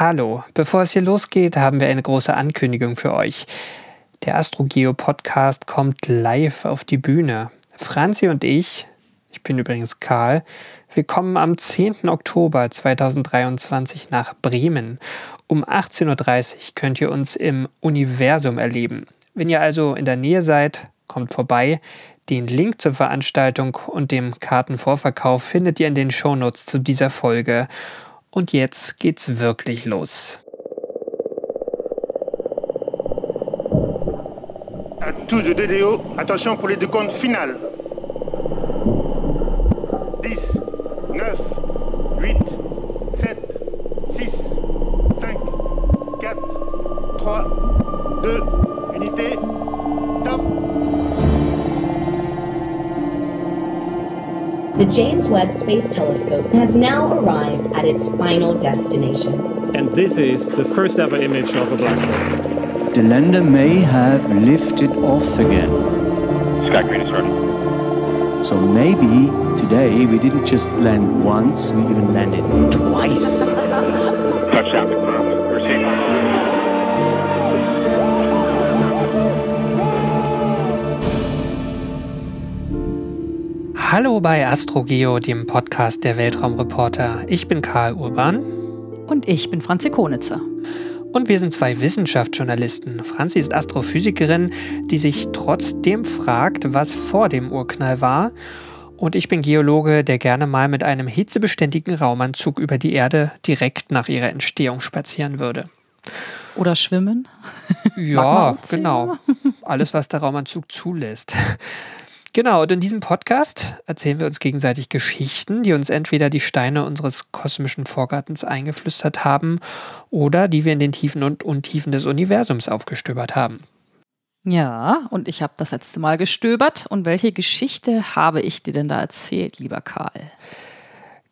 Hallo, bevor es hier losgeht, haben wir eine große Ankündigung für euch. Der AstroGeo Podcast kommt live auf die Bühne. Franzi und ich, ich bin übrigens Karl, wir kommen am 10. Oktober 2023 nach Bremen. Um 18.30 Uhr könnt ihr uns im Universum erleben. Wenn ihr also in der Nähe seid, kommt vorbei. Den Link zur Veranstaltung und dem Kartenvorverkauf findet ihr in den Shownotes zu dieser Folge. Und jetzt geht's wirklich los. À tous de DDO, attention pour les décomptes finales. 10, The James Webb Space Telescope has now arrived at its final destination. And this is the first ever image of a black hole. The lander may have lifted off again. Sky Green is ready. So maybe today we didn't just land once, we even landed twice. Touchdown confirmed. Hallo bei AstroGeo, dem Podcast der Weltraumreporter. Ich bin Karl Urban. Und ich bin Franzi Konitzer. Und wir sind zwei Wissenschaftsjournalisten. Franzi ist Astrophysikerin, die sich trotzdem fragt, was vor dem Urknall war. Und ich bin Geologe, der gerne mal mit einem hitzebeständigen Raumanzug über die Erde direkt nach ihrer Entstehung spazieren würde. Oder schwimmen. Ja, genau. Alles, was der Raumanzug zulässt. Genau, und in diesem Podcast erzählen wir uns gegenseitig Geschichten, die uns entweder die Steine unseres kosmischen Vorgartens eingeflüstert haben oder die wir in den Tiefen und Untiefen des Universums aufgestöbert haben. Ja, und ich habe das letzte Mal gestöbert. Und welche Geschichte habe ich dir denn da erzählt, lieber Karl?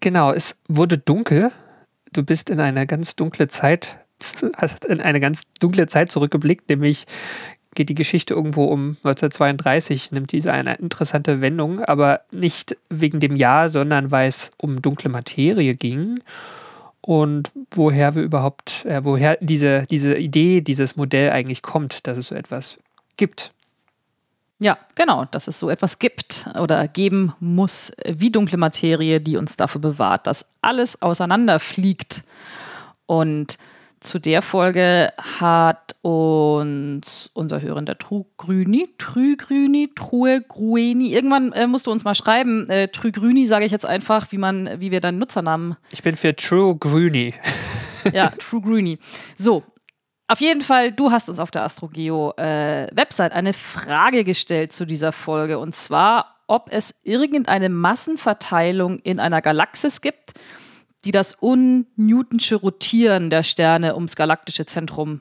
Genau, es wurde dunkel. Du bist in eine ganz dunkle Zeit, hast in eine ganz dunkle Zeit zurückgeblickt, nämlich geht die Geschichte irgendwo um 1932, nimmt diese eine interessante Wendung, aber nicht wegen dem Jahr, sondern weil es um dunkle Materie ging und woher wir überhaupt, äh, woher diese, diese Idee, dieses Modell eigentlich kommt, dass es so etwas gibt. Ja, genau, dass es so etwas gibt oder geben muss wie dunkle Materie, die uns dafür bewahrt, dass alles auseinanderfliegt. Und zu der Folge hat uns unser Hörender Trugrüni, Trügrüni, True Grueni, irgendwann äh, musst du uns mal schreiben, äh, Trügrüni sage ich jetzt einfach, wie man, wie wir deinen Nutzernamen. Ich bin für True Grüni. ja, True Grüni. So, auf jeden Fall, du hast uns auf der AstroGeo äh, eine Frage gestellt zu dieser Folge und zwar, ob es irgendeine Massenverteilung in einer Galaxis gibt, die das unnewtonsche Rotieren der Sterne ums galaktische Zentrum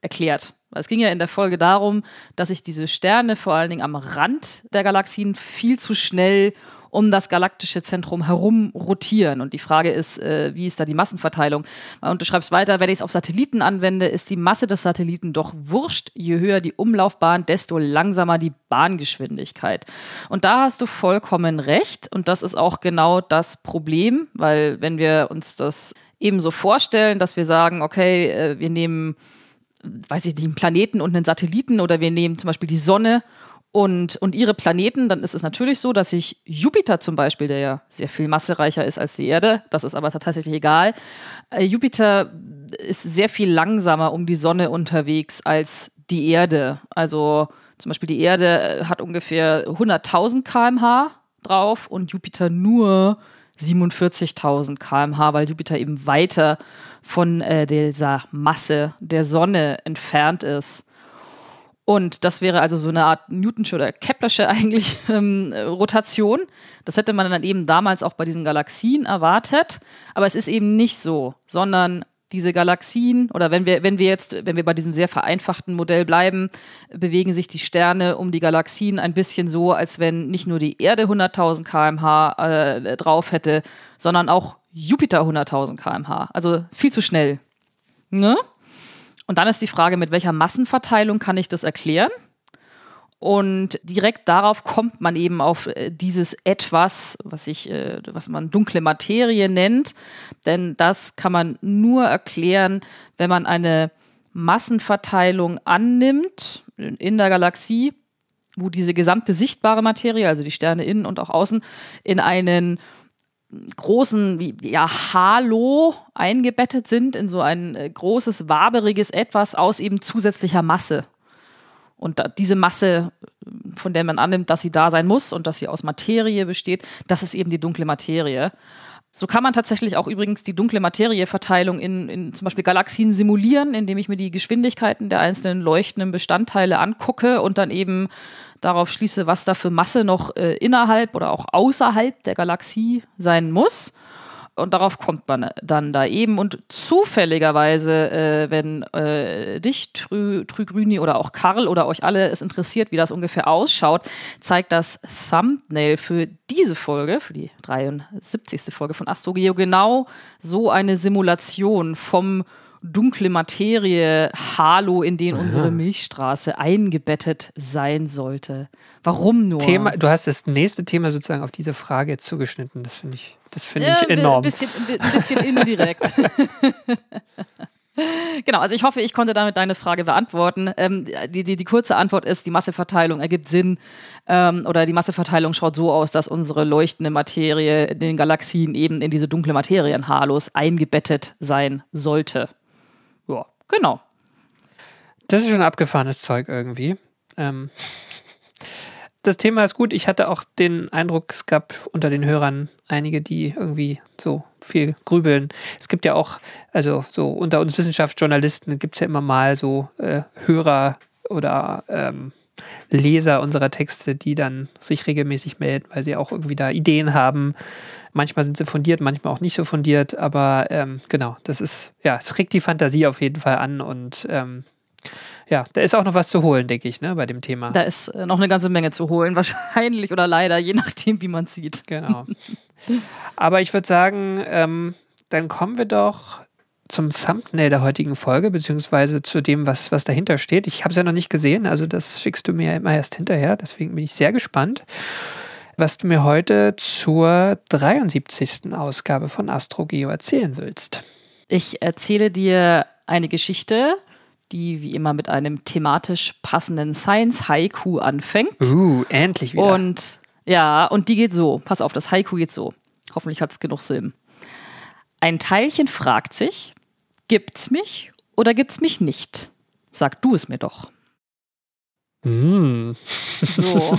erklärt. Es ging ja in der Folge darum, dass sich diese Sterne vor allen Dingen am Rand der Galaxien viel zu schnell um das galaktische Zentrum herum rotieren. Und die Frage ist, äh, wie ist da die Massenverteilung? Und du schreibst weiter, wenn ich es auf Satelliten anwende, ist die Masse des Satelliten doch wurscht. Je höher die Umlaufbahn, desto langsamer die Bahngeschwindigkeit. Und da hast du vollkommen recht. Und das ist auch genau das Problem, weil wenn wir uns das eben so vorstellen, dass wir sagen, okay, äh, wir nehmen weiß ich einen Planeten und einen Satelliten oder wir nehmen zum Beispiel die Sonne und, und ihre Planeten, dann ist es natürlich so, dass sich Jupiter zum Beispiel, der ja sehr viel massereicher ist als die Erde, das ist aber tatsächlich egal, äh, Jupiter ist sehr viel langsamer um die Sonne unterwegs als die Erde. Also zum Beispiel die Erde äh, hat ungefähr 100.000 km/h drauf und Jupiter nur 47.000 km/h, weil Jupiter eben weiter von äh, dieser Masse der Sonne entfernt ist. Und das wäre also so eine Art Newtonsche oder Keplersche eigentlich ähm, Rotation. Das hätte man dann eben damals auch bei diesen Galaxien erwartet. Aber es ist eben nicht so, sondern diese Galaxien oder wenn wir, wenn wir jetzt, wenn wir bei diesem sehr vereinfachten Modell bleiben, bewegen sich die Sterne um die Galaxien ein bisschen so, als wenn nicht nur die Erde 100.000 km/h äh, drauf hätte, sondern auch Jupiter 100.000 km/h. Also viel zu schnell. Ne? Und dann ist die Frage, mit welcher Massenverteilung kann ich das erklären? Und direkt darauf kommt man eben auf äh, dieses Etwas, was ich, äh, was man dunkle Materie nennt. Denn das kann man nur erklären, wenn man eine Massenverteilung annimmt in der Galaxie, wo diese gesamte sichtbare Materie, also die Sterne innen und auch außen, in einen großen ja, Halo eingebettet sind, in so ein äh, großes, waberiges Etwas aus eben zusätzlicher Masse. Und diese Masse, von der man annimmt, dass sie da sein muss und dass sie aus Materie besteht, das ist eben die dunkle Materie. So kann man tatsächlich auch übrigens die dunkle Materieverteilung in, in zum Beispiel Galaxien simulieren, indem ich mir die Geschwindigkeiten der einzelnen leuchtenden Bestandteile angucke und dann eben darauf schließe, was da für Masse noch äh, innerhalb oder auch außerhalb der Galaxie sein muss. Und darauf kommt man dann da eben. Und zufälligerweise, äh, wenn äh, dich, Trü, Trügrüni oder auch Karl oder euch alle es interessiert, wie das ungefähr ausschaut, zeigt das Thumbnail für diese Folge, für die 73. Folge von Astrogeo, genau so eine Simulation vom dunkle Materie Halo, in den unsere Milchstraße eingebettet sein sollte. Warum nur? Thema, du hast das nächste Thema sozusagen auf diese Frage jetzt zugeschnitten. Das finde ich, das finde Ja, ich enorm. Ein bisschen, ein bisschen indirekt. Genau, also ich hoffe, ich konnte damit deine Frage beantworten. Ähm, die, die, die kurze Antwort ist, die Masseverteilung ergibt Sinn ähm, oder die Masseverteilung schaut so aus, dass unsere leuchtende Materie in den Galaxien eben in diese dunkle Materienhalos eingebettet sein sollte. Genau. Das ist schon abgefahrenes Zeug irgendwie. Ähm, das Thema ist gut. Ich hatte auch den Eindruck, es gab unter den Hörern einige, die irgendwie so viel grübeln. Es gibt ja auch, also so unter uns Wissenschaftsjournalisten gibt es ja immer mal so äh, Hörer oder ähm, Leser unserer Texte, die dann sich regelmäßig melden, weil sie auch irgendwie da Ideen haben. Manchmal sind sie fundiert, manchmal auch nicht so fundiert, aber ähm, genau, das ist, ja, es regt die Fantasie auf jeden Fall an und ähm, ja, da ist auch noch was zu holen, denke ich, ne, bei dem Thema. Da ist äh, noch eine ganze Menge zu holen, wahrscheinlich oder leider, je nachdem, wie man sieht. Genau. Aber ich würde sagen, ähm, dann kommen wir doch zum Thumbnail der heutigen Folge, beziehungsweise zu dem, was, was dahinter steht. Ich habe es ja noch nicht gesehen, also das schickst du mir ja immer erst hinterher, deswegen bin ich sehr gespannt, was du mir heute zur 73. Ausgabe von AstroGeo erzählen willst. Ich erzähle dir eine Geschichte, die wie immer mit einem thematisch passenden Science-Haiku anfängt. Uh, endlich wieder. Und ja, und die geht so. Pass auf, das Haiku geht so. Hoffentlich hat es genug Silben. Ein Teilchen fragt sich, gibt's mich oder gibt's mich nicht? Sag du es mir doch. Mm. So.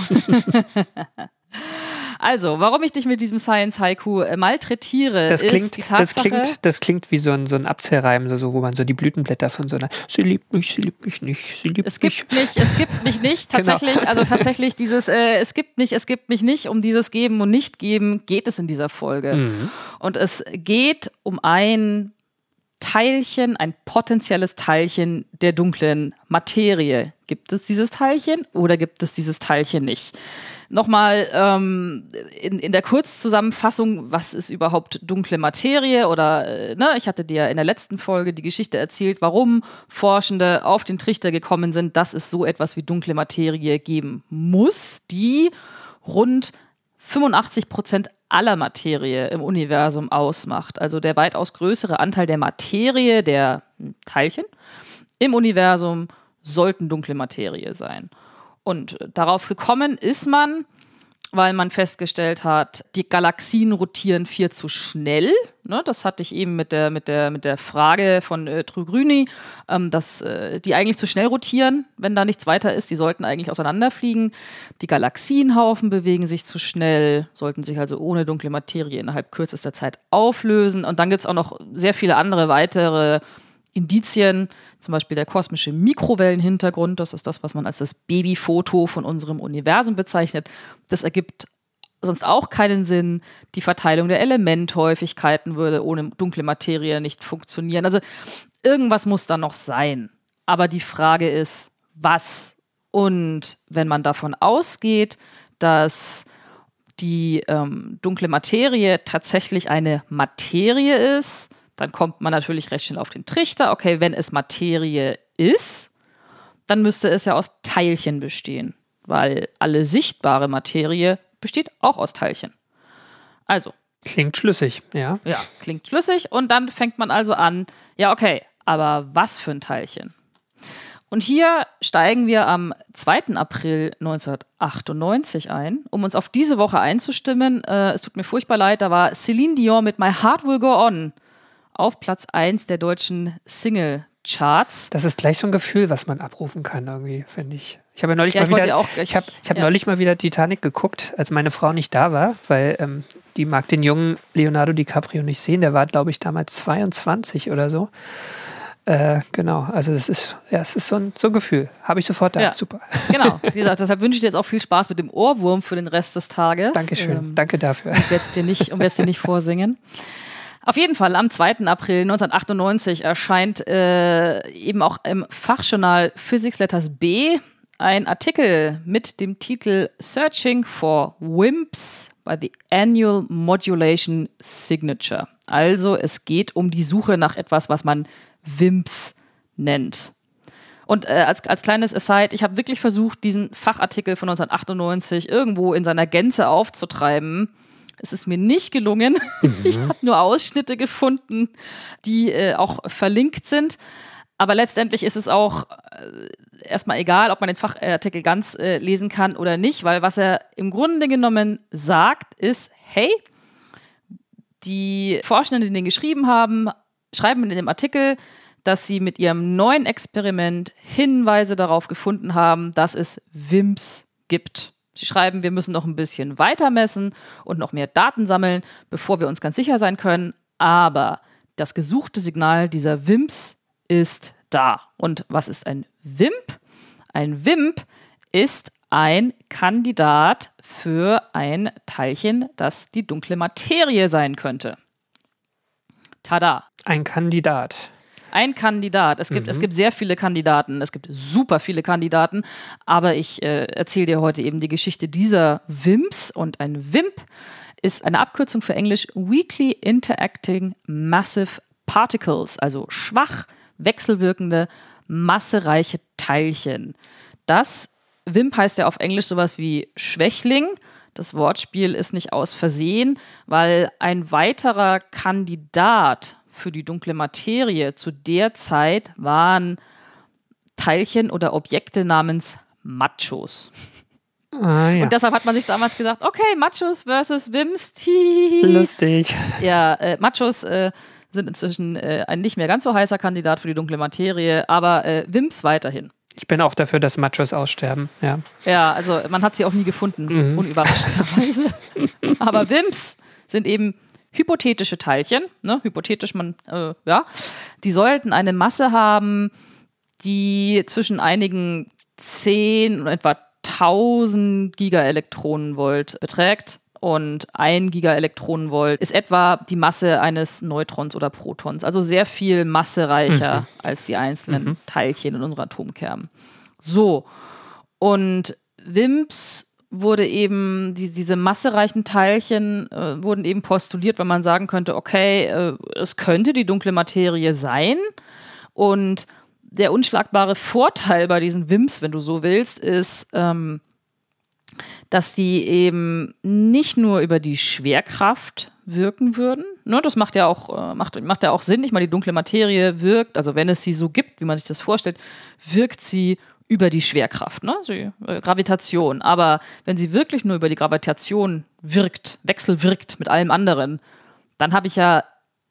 also, warum ich dich mit diesem Science Haiku äh, malträtiere, Das ist klingt, die das Tatsache, klingt, das klingt wie so ein, so ein Abzählreim, so, wo man so die Blütenblätter von so einer Sie liebt mich, sie liebt mich nicht, sie liebt Es mich. gibt mich, es gibt mich nicht. Genau. Tatsächlich, also tatsächlich dieses äh, Es gibt mich, es gibt mich nicht. Um dieses Geben und Nicht-Geben geht es in dieser Folge. Mhm. Und es geht um ein Teilchen, ein potenzielles Teilchen der dunklen Materie. Gibt es dieses Teilchen oder gibt es dieses Teilchen nicht? Nochmal ähm, in, in der Kurzzusammenfassung, was ist überhaupt dunkle Materie? Oder, äh, ne, ich hatte dir in der letzten Folge die Geschichte erzählt, warum Forschende auf den Trichter gekommen sind, dass es so etwas wie dunkle Materie geben muss, die rund 85 Prozent aller Materie im Universum ausmacht. Also der weitaus größere Anteil der Materie, der Teilchen im Universum, sollten dunkle Materie sein. Und darauf gekommen ist man, weil man festgestellt hat, die Galaxien rotieren viel zu schnell. Ne, das hatte ich eben mit der, mit der, mit der Frage von äh, Trügrüni, ähm, dass äh, die eigentlich zu schnell rotieren, wenn da nichts weiter ist. Die sollten eigentlich auseinanderfliegen. Die Galaxienhaufen bewegen sich zu schnell, sollten sich also ohne dunkle Materie innerhalb kürzester Zeit auflösen. Und dann gibt es auch noch sehr viele andere weitere Indizien, zum Beispiel der kosmische Mikrowellenhintergrund, das ist das, was man als das Babyfoto von unserem Universum bezeichnet. Das ergibt sonst auch keinen Sinn. Die Verteilung der Elementhäufigkeiten würde ohne dunkle Materie nicht funktionieren. Also irgendwas muss da noch sein. Aber die Frage ist, was? Und wenn man davon ausgeht, dass die ähm, dunkle Materie tatsächlich eine Materie ist, dann kommt man natürlich recht schnell auf den Trichter. Okay, wenn es Materie ist, dann müsste es ja aus Teilchen bestehen. weil alle sichtbare Materie besteht auch aus Teilchen. Also, Klingt schlüssig, ja. ja, klingt schlüssig. Und dann fängt man also an, ja, okay, aber was für ein Teilchen? Und hier steigen wir am 2. April 1998 ein, um uns auf diese Woche einzustimmen. Äh, es tut mir furchtbar leid, da war Celine Dion mit My Heart Will Go On auf Platz 1 der deutschen Single-Charts. Das ist gleich so ein Gefühl, was man abrufen kann, irgendwie, finde ich. Ich habe ja neulich Ja, ich mal wollte wieder, auch ich habe ich hab ja. neulich mal wieder Titanic geguckt, als meine Frau nicht da war, weil ähm, die mag den jungen Leonardo DiCaprio nicht sehen. Der war, glaube ich, damals 22 oder so. Äh, genau, also das ist, ja, es ist so ein, so ein Gefühl. Habe ich sofort da. Ja. Super. Genau, wie gesagt, deshalb wünsche ich dir jetzt auch viel Spaß mit dem Ohrwurm für den Rest des Tages. Dankeschön. Ähm, Danke dafür. und werde es nicht, dir nicht vorsingen. Auf jeden Fall, am 2. April 1998 erscheint äh, eben auch im Fachjournal Physics Letters B ein Artikel mit dem Titel Searching for WIMPs by the Annual Modulation Signature. Also es geht um die Suche nach etwas, was man WIMPs nennt. Und äh, als, als kleines Aside, ich habe wirklich versucht, diesen Fachartikel von 1998 irgendwo in seiner Gänze aufzutreiben. Es ist mir nicht gelungen. Ich habe nur Ausschnitte gefunden, die äh, auch verlinkt sind. Aber letztendlich ist es auch äh, erstmal egal, ob man den Fachartikel ganz äh, lesen kann oder nicht, weil was er im Grunde genommen sagt, ist, hey, die Forschenden, die den geschrieben haben, schreiben in dem Artikel, dass sie mit ihrem neuen Experiment Hinweise darauf gefunden haben, dass es WIMPs gibt. Sie schreiben, wir müssen noch ein bisschen weiter messen und noch mehr Daten sammeln, bevor wir uns ganz sicher sein können. Aber das gesuchte Signal dieser WIMPs ist da. Und was ist ein WIMP? Ein WIMP ist ein Kandidat für ein Teilchen, das die dunkle Materie sein könnte. Tada! Ein Kandidat. Ein Kandidat. Es gibt, es gibt sehr viele Kandidaten. Es gibt super viele Kandidaten. Aber ich äh, erzähle dir heute eben die Geschichte dieser WIMPs. Und ein WIMP ist eine Abkürzung für Englisch Weakly Interacting Massive Particles, also schwach wechselwirkende, massereiche Teilchen. Das WIMP heißt ja auf Englisch sowas wie Schwächling. Das Wortspiel ist nicht aus Versehen, weil ein weiterer Kandidat für die dunkle Materie zu der Zeit waren Teilchen oder Objekte namens Machos. Ah, ja. Und deshalb hat man sich damals gesagt, okay, Machos versus Wims. Lustig. Ja, äh, Machos äh, sind inzwischen äh, ein nicht mehr ganz so heißer Kandidat für die dunkle Materie, aber äh, Wims weiterhin. Ich bin auch dafür, dass Machos aussterben. Ja. Ja, also man hat sie auch nie gefunden, unüberraschenderweise. Aber WIMPs sind eben hypothetische Teilchen, ne? hypothetisch man, äh, ja, die sollten eine Masse haben, die zwischen einigen 10 und etwa 1000 Gigaelektronenvolt beträgt. Und ein Gigaelektronenvolt ist etwa die Masse eines Neutrons oder Protons, also sehr viel massereicher als die einzelnen Teilchen in unserem Atomkern. So, und WIMPs wurde eben, die, diese massereichen Teilchen äh, wurden eben postuliert, weil man sagen könnte, okay, äh, es könnte die dunkle Materie sein. Und der unschlagbare Vorteil bei diesen WIMPs, wenn du so willst, ist, ähm, dass die eben nicht nur über die Schwerkraft wirken würden. Ne, das macht ja auch, äh, macht, macht ja auch Sinn. Ich meine, die dunkle Materie wirkt, also wenn es sie so gibt, wie man sich das vorstellt, wirkt sie über die Schwerkraft, ne? Sie, äh, Gravitation. Aber wenn sie wirklich nur über die Gravitation wirkt, wechselwirkt mit allem anderen, dann habe ich ja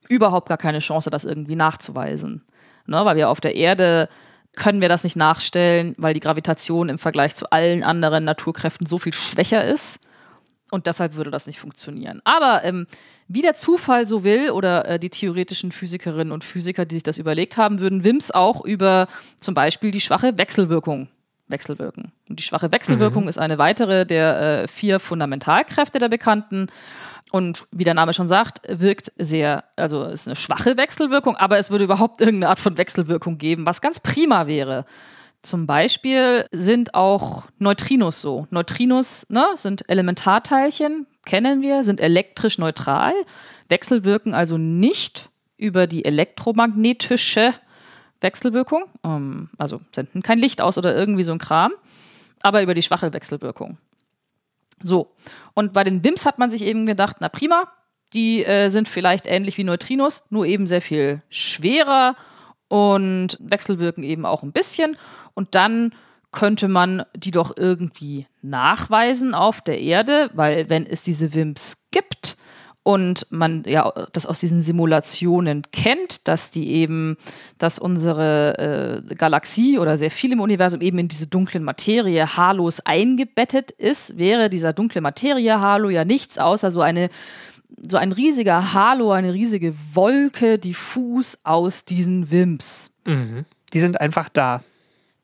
überhaupt gar keine Chance, das irgendwie nachzuweisen. Ne? Weil wir auf der Erde können wir das nicht nachstellen, weil die Gravitation im Vergleich zu allen anderen Naturkräften so viel schwächer ist. Und deshalb würde das nicht funktionieren. Aber ähm, wie der Zufall so will oder äh, die theoretischen Physikerinnen und Physiker, die sich das überlegt haben, würden WIMPs auch über zum Beispiel die schwache Wechselwirkung wechselwirken. Und die schwache Wechselwirkung ist eine weitere der äh, vier Fundamentalkräfte der bekannten. Und wie der Name schon sagt, wirkt sehr, also ist eine schwache Wechselwirkung, aber es würde überhaupt irgendeine Art von Wechselwirkung geben, was ganz prima wäre. Zum Beispiel sind auch Neutrinos so. Neutrinos ne, sind Elementarteilchen, kennen wir, sind elektrisch neutral, wechselwirken also nicht über die elektromagnetische Wechselwirkung, ähm, also senden kein Licht aus oder irgendwie so ein Kram. aber über die schwache Wechselwirkung. So, und bei den WIMPs hat man sich eben gedacht, na prima, die äh, sind vielleicht ähnlich wie Neutrinos, nur eben sehr viel schwerer und wechselwirken eben auch ein bisschen. Und dann könnte man die doch irgendwie nachweisen auf der Erde, weil wenn es diese WIMPs gibt und man ja das aus diesen Simulationen kennt, dass die eben, dass unsere äh, Galaxie oder sehr viel im Universum eben in diese dunklen Materie Halos eingebettet ist, wäre dieser dunkle Materie Halo ja nichts außer so eine so ein riesiger Halo, eine riesige Wolke diffus aus diesen Wimps. Mhm. Die sind einfach da.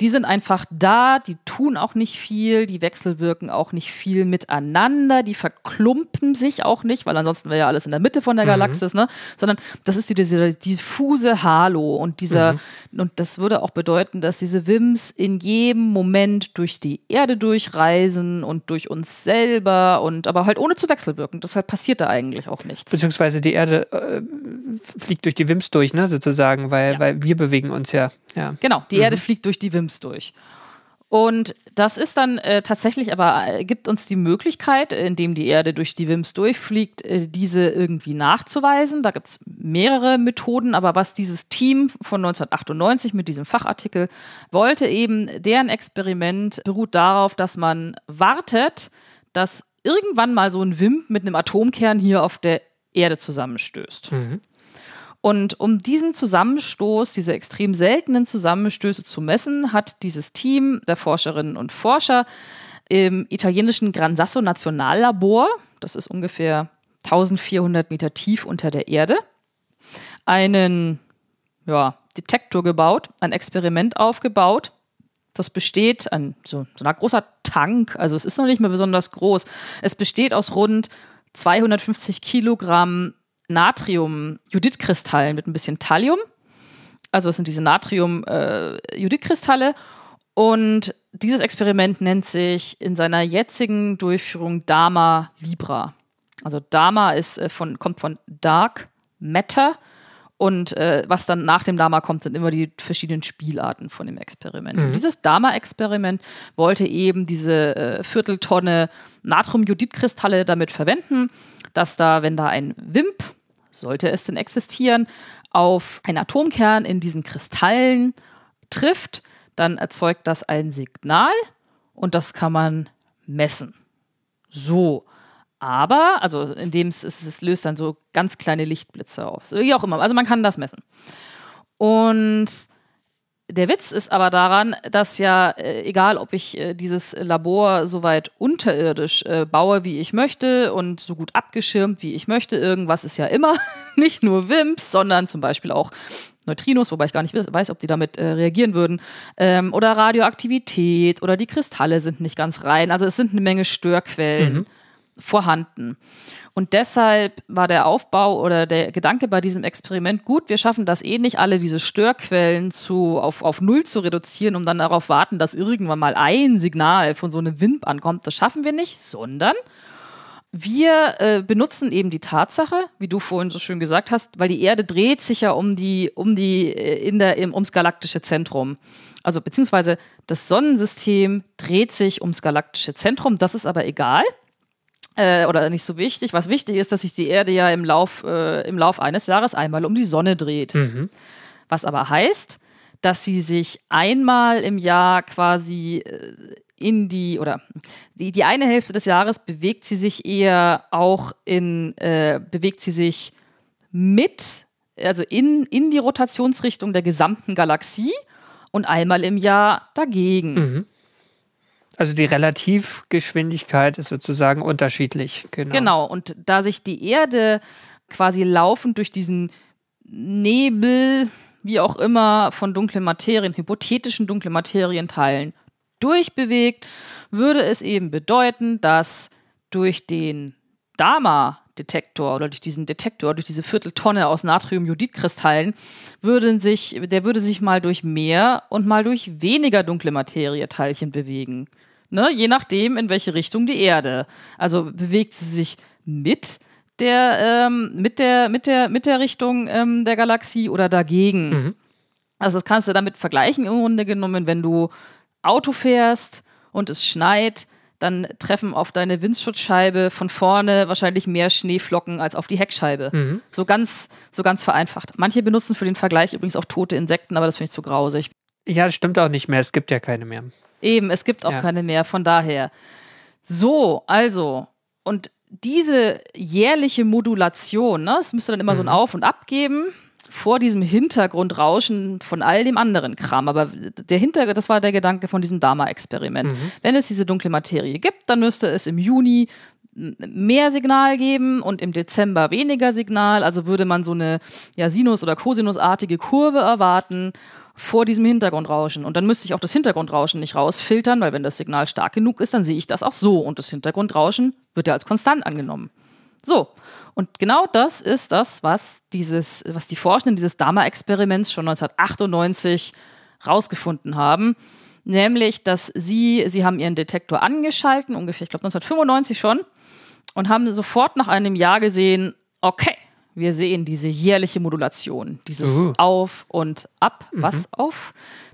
Die sind einfach da, die tun auch nicht viel, die wechselwirken auch nicht viel miteinander, die verklumpen sich auch nicht, weil ansonsten wäre ja alles in der Mitte von der Galaxis, ne? Sondern das ist die, diese diffuse Halo und dieser, und das würde auch bedeuten, dass diese Wims in jedem Moment durch die Erde durchreisen und durch uns selber und aber halt ohne zu wechselwirken. Deshalb passiert da eigentlich auch nichts. Beziehungsweise die Erde äh, fliegt durch die Wims durch, ne, sozusagen, weil, Ja. weil wir bewegen uns ja. ja. Genau, die Erde fliegt durch die Wims durch. Und das ist dann äh, tatsächlich, aber äh, gibt uns die Möglichkeit, indem die Erde durch die Wims durchfliegt, äh, diese irgendwie nachzuweisen. Da gibt es mehrere Methoden, aber was dieses Team von 1998 mit diesem Fachartikel wollte, eben deren Experiment beruht darauf, dass man wartet, dass irgendwann mal so ein Wimp mit einem Atomkern hier auf der Erde zusammenstößt. Und um diesen Zusammenstoß, diese extrem seltenen Zusammenstöße zu messen, hat dieses Team der Forscherinnen und Forscher im italienischen Gran Sasso Nationallabor, das ist ungefähr 1400 Meter tief unter der Erde, einen ja, Detektor gebaut, ein Experiment aufgebaut. Das besteht an so, so einer großer Tank, also es ist noch nicht mehr besonders groß. Es besteht aus rund 250 Kilogramm Natrium-Judithkristallen mit ein bisschen Thallium. Also es sind diese Natrium-Judithkristalle. und dieses Experiment nennt sich in seiner jetzigen Durchführung Dama Libra. Also Dama ist, äh, von, kommt von Dark Matter. Und äh, was dann nach dem Dama kommt, sind immer die verschiedenen Spielarten von dem Experiment. Und Dieses Dama-Experiment wollte eben diese äh, Vierteltonne Natriumjodidkristalle damit verwenden, dass da, wenn da ein WIMP, sollte es denn existieren, auf einen Atomkern in diesen Kristallen trifft, dann erzeugt das ein Signal und das kann man messen. So. Aber, also indem es, es, löst dann so ganz kleine Lichtblitze aus. Wie auch immer. Also man kann das messen. Und der Witz ist aber daran, dass ja, äh, egal ob ich äh, dieses Labor so weit unterirdisch äh, baue, wie ich möchte und so gut abgeschirmt, wie ich möchte, irgendwas ist ja immer, nicht nur WIMPs, sondern zum Beispiel auch Neutrinos, wobei ich gar nicht we- weiß, ob die damit reagieren würden, ähm, oder Radioaktivität oder die Kristalle sind nicht ganz rein. Also es sind eine Menge Störquellen vorhanden. Und deshalb war der Aufbau oder der Gedanke bei diesem Experiment gut, wir schaffen das eh nicht, alle diese Störquellen zu, auf, auf Null zu reduzieren, um dann darauf warten, dass irgendwann mal ein Signal von so einem WIMP ankommt. Das schaffen wir nicht, sondern wir äh, benutzen eben die Tatsache, wie du vorhin so schön gesagt hast, weil die Erde dreht sich ja um die, um die, äh, in der, im, ums galaktische Zentrum. Also beziehungsweise das Sonnensystem dreht sich ums galaktische Zentrum, das ist aber egal äh, oder nicht so wichtig. Was wichtig ist, dass sich die Erde ja im Lauf, äh, im Lauf eines Jahres einmal um die Sonne dreht. Was aber heißt, dass sie sich einmal im Jahr quasi äh, in die, oder die, die eine Hälfte des Jahres bewegt sie sich eher auch in, äh, bewegt sie sich mit, also in, in die Rotationsrichtung der gesamten Galaxie und einmal im Jahr dagegen. Also die Relativgeschwindigkeit ist sozusagen unterschiedlich. Genau. Genau, und da sich die Erde quasi laufend durch diesen Nebel, wie auch immer, von dunklen Materien, hypothetischen dunklen Materienteilen durchbewegt, würde es eben bedeuten, dass durch den Dama-Detektor oder durch diesen Detektor, durch diese Vierteltonne aus sich, der würde sich mal durch mehr und mal durch weniger dunkle Materieteilchen bewegen. Ne? Je nachdem, in welche Richtung die Erde. Also bewegt sie sich mit der, ähm, mit der, mit der, mit der Richtung ähm, der Galaxie oder dagegen. Also das kannst du damit vergleichen im Grunde genommen, wenn du Auto fährst und es schneit, dann treffen auf deine Windschutzscheibe von vorne wahrscheinlich mehr Schneeflocken als auf die Heckscheibe. Mhm. So ganz, so ganz vereinfacht. Manche benutzen für den Vergleich übrigens auch tote Insekten, aber das finde ich zu grausig. Ja, das stimmt auch nicht mehr. Es gibt ja keine mehr. Eben, es gibt auch Ja. keine mehr, von daher. So, also, und diese jährliche Modulation, ne, es müsste dann immer so ein Auf und Ab geben vor diesem Hintergrundrauschen von all dem anderen Kram. Aber der Hinter, das war der Gedanke von diesem Dama-Experiment. Wenn es diese dunkle Materie gibt, dann müsste es im Juni mehr Signal geben und im Dezember weniger Signal. Also würde man so eine ja, Sinus- oder Cosinusartige Kurve erwarten vor diesem Hintergrundrauschen. Und dann müsste ich auch das Hintergrundrauschen nicht rausfiltern, weil wenn das Signal stark genug ist, dann sehe ich das auch so. Und das Hintergrundrauschen wird ja als konstant angenommen. So. Und genau das ist das, was dieses, was die Forschenden dieses Dama-Experiments schon 1998 rausgefunden haben. Nämlich, dass sie, sie haben ihren Detektor angeschalten, ungefähr, ich glaube 1995 schon, und haben sofort nach einem Jahr gesehen, okay, wir sehen diese jährliche Modulation, dieses Uh. Auf und Ab, was auf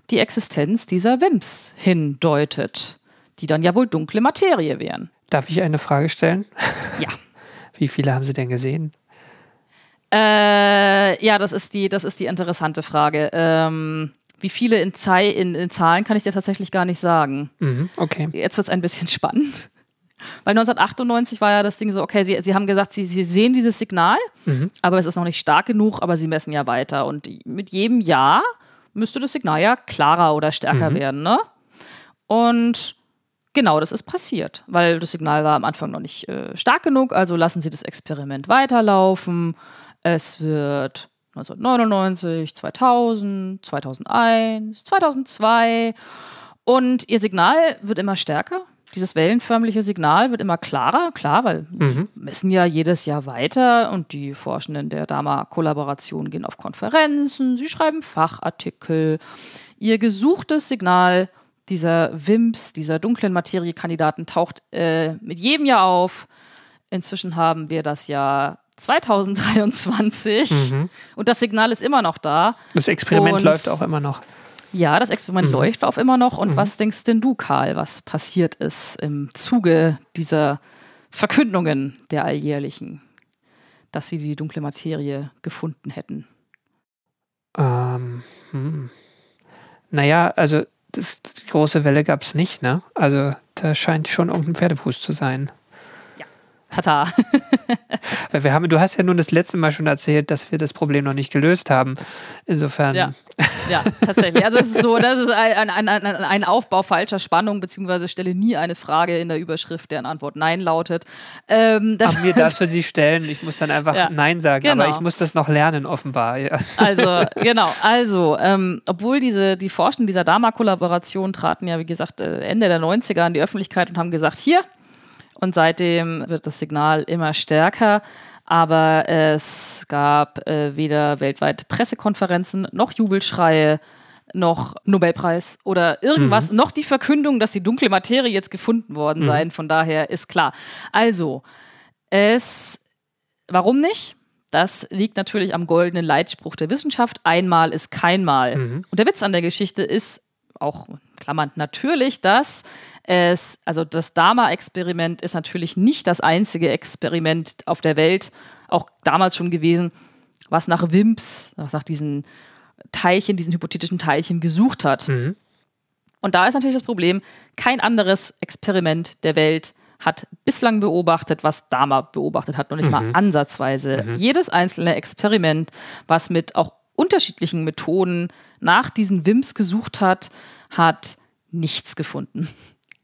die Existenz dieser WIMPs hindeutet, die dann ja wohl dunkle Materie wären. Darf ich eine Frage stellen? Ja. Wie viele haben Sie denn gesehen? Äh, ja, das ist die, das ist die interessante Frage. Ähm, wie viele in, in, in Zahlen kann ich dir tatsächlich gar nicht sagen. Mhm, okay. Jetzt wird es ein bisschen spannend. Weil 1998 war ja das Ding so, okay, sie, sie haben gesagt, sie, sie sehen dieses Signal, aber es ist noch nicht stark genug, aber sie messen ja weiter. Und mit jedem Jahr müsste das Signal ja klarer oder stärker werden, ne? Und genau, das ist passiert, weil das Signal war am Anfang noch nicht äh, stark genug, also lassen sie das Experiment weiterlaufen. Es wird 1999, 2000, 2001, 2002 und ihr Signal wird immer stärker. Dieses wellenförmliche Signal wird immer klarer, klar, weil sie messen ja jedes Jahr weiter und die Forschenden der DAMA-Kollaboration gehen auf Konferenzen, sie schreiben Fachartikel. Ihr gesuchtes Signal dieser WIMPs, dieser dunklen Materiekandidaten, taucht äh, mit jedem Jahr auf. Inzwischen haben wir das Jahr 2023 und das Signal ist immer noch da. Das Experiment Und- läuft auch immer noch. Ja, das Experiment läuft auch immer noch. Und was denkst denn du, Karl, was passiert ist im Zuge dieser Verkündungen der alljährlichen, dass sie die dunkle Materie gefunden hätten? Ähm, hm. Naja, also das, die große Welle gab es nicht, ne? Also da scheint schon irgendein Pferdefuß zu sein. Tata. Weil wir haben, du hast ja nun das letzte Mal schon erzählt, dass wir das Problem noch nicht gelöst haben. Insofern, Ja. Ja, tatsächlich. Also es ist so, das ist ein, ein, ein, ein Aufbau falscher Spannung, beziehungsweise stelle nie eine Frage in der Überschrift, deren Antwort Nein lautet. Ähm, das, aber mir darfst du sie stellen. Ich muss dann einfach Ja, Nein sagen. genau. Aber ich muss das noch lernen, offenbar. Ja. Also, genau, also, ähm, obwohl diese, die Forschenden dieser Dama-Kollaboration traten ja, wie gesagt, äh, Ende der 90er an die Öffentlichkeit und haben gesagt, hier, und seitdem wird das Signal immer stärker. Aber es gab äh, weder weltweit Pressekonferenzen noch Jubelschreie noch Nobelpreis oder irgendwas, noch die Verkündung, dass die dunkle Materie jetzt gefunden worden sei. Von daher ist klar. Also, es, warum nicht? Das liegt natürlich am goldenen Leitspruch der Wissenschaft. Einmal ist kein Mal. Und der Witz an der Geschichte ist auch Klammern natürlich, dass es, also das Dama-Experiment ist natürlich nicht das einzige Experiment auf der Welt, auch damals schon gewesen, was nach WIMPs, was nach diesen Teilchen, diesen hypothetischen Teilchen gesucht hat. Und da ist natürlich das Problem, kein anderes Experiment der Welt hat bislang beobachtet, was Dama beobachtet hat, noch nicht mal ansatzweise. Jedes einzelne Experiment, was mit auch unterschiedlichen Methoden nach diesen WIMPs gesucht hat, hat nichts gefunden.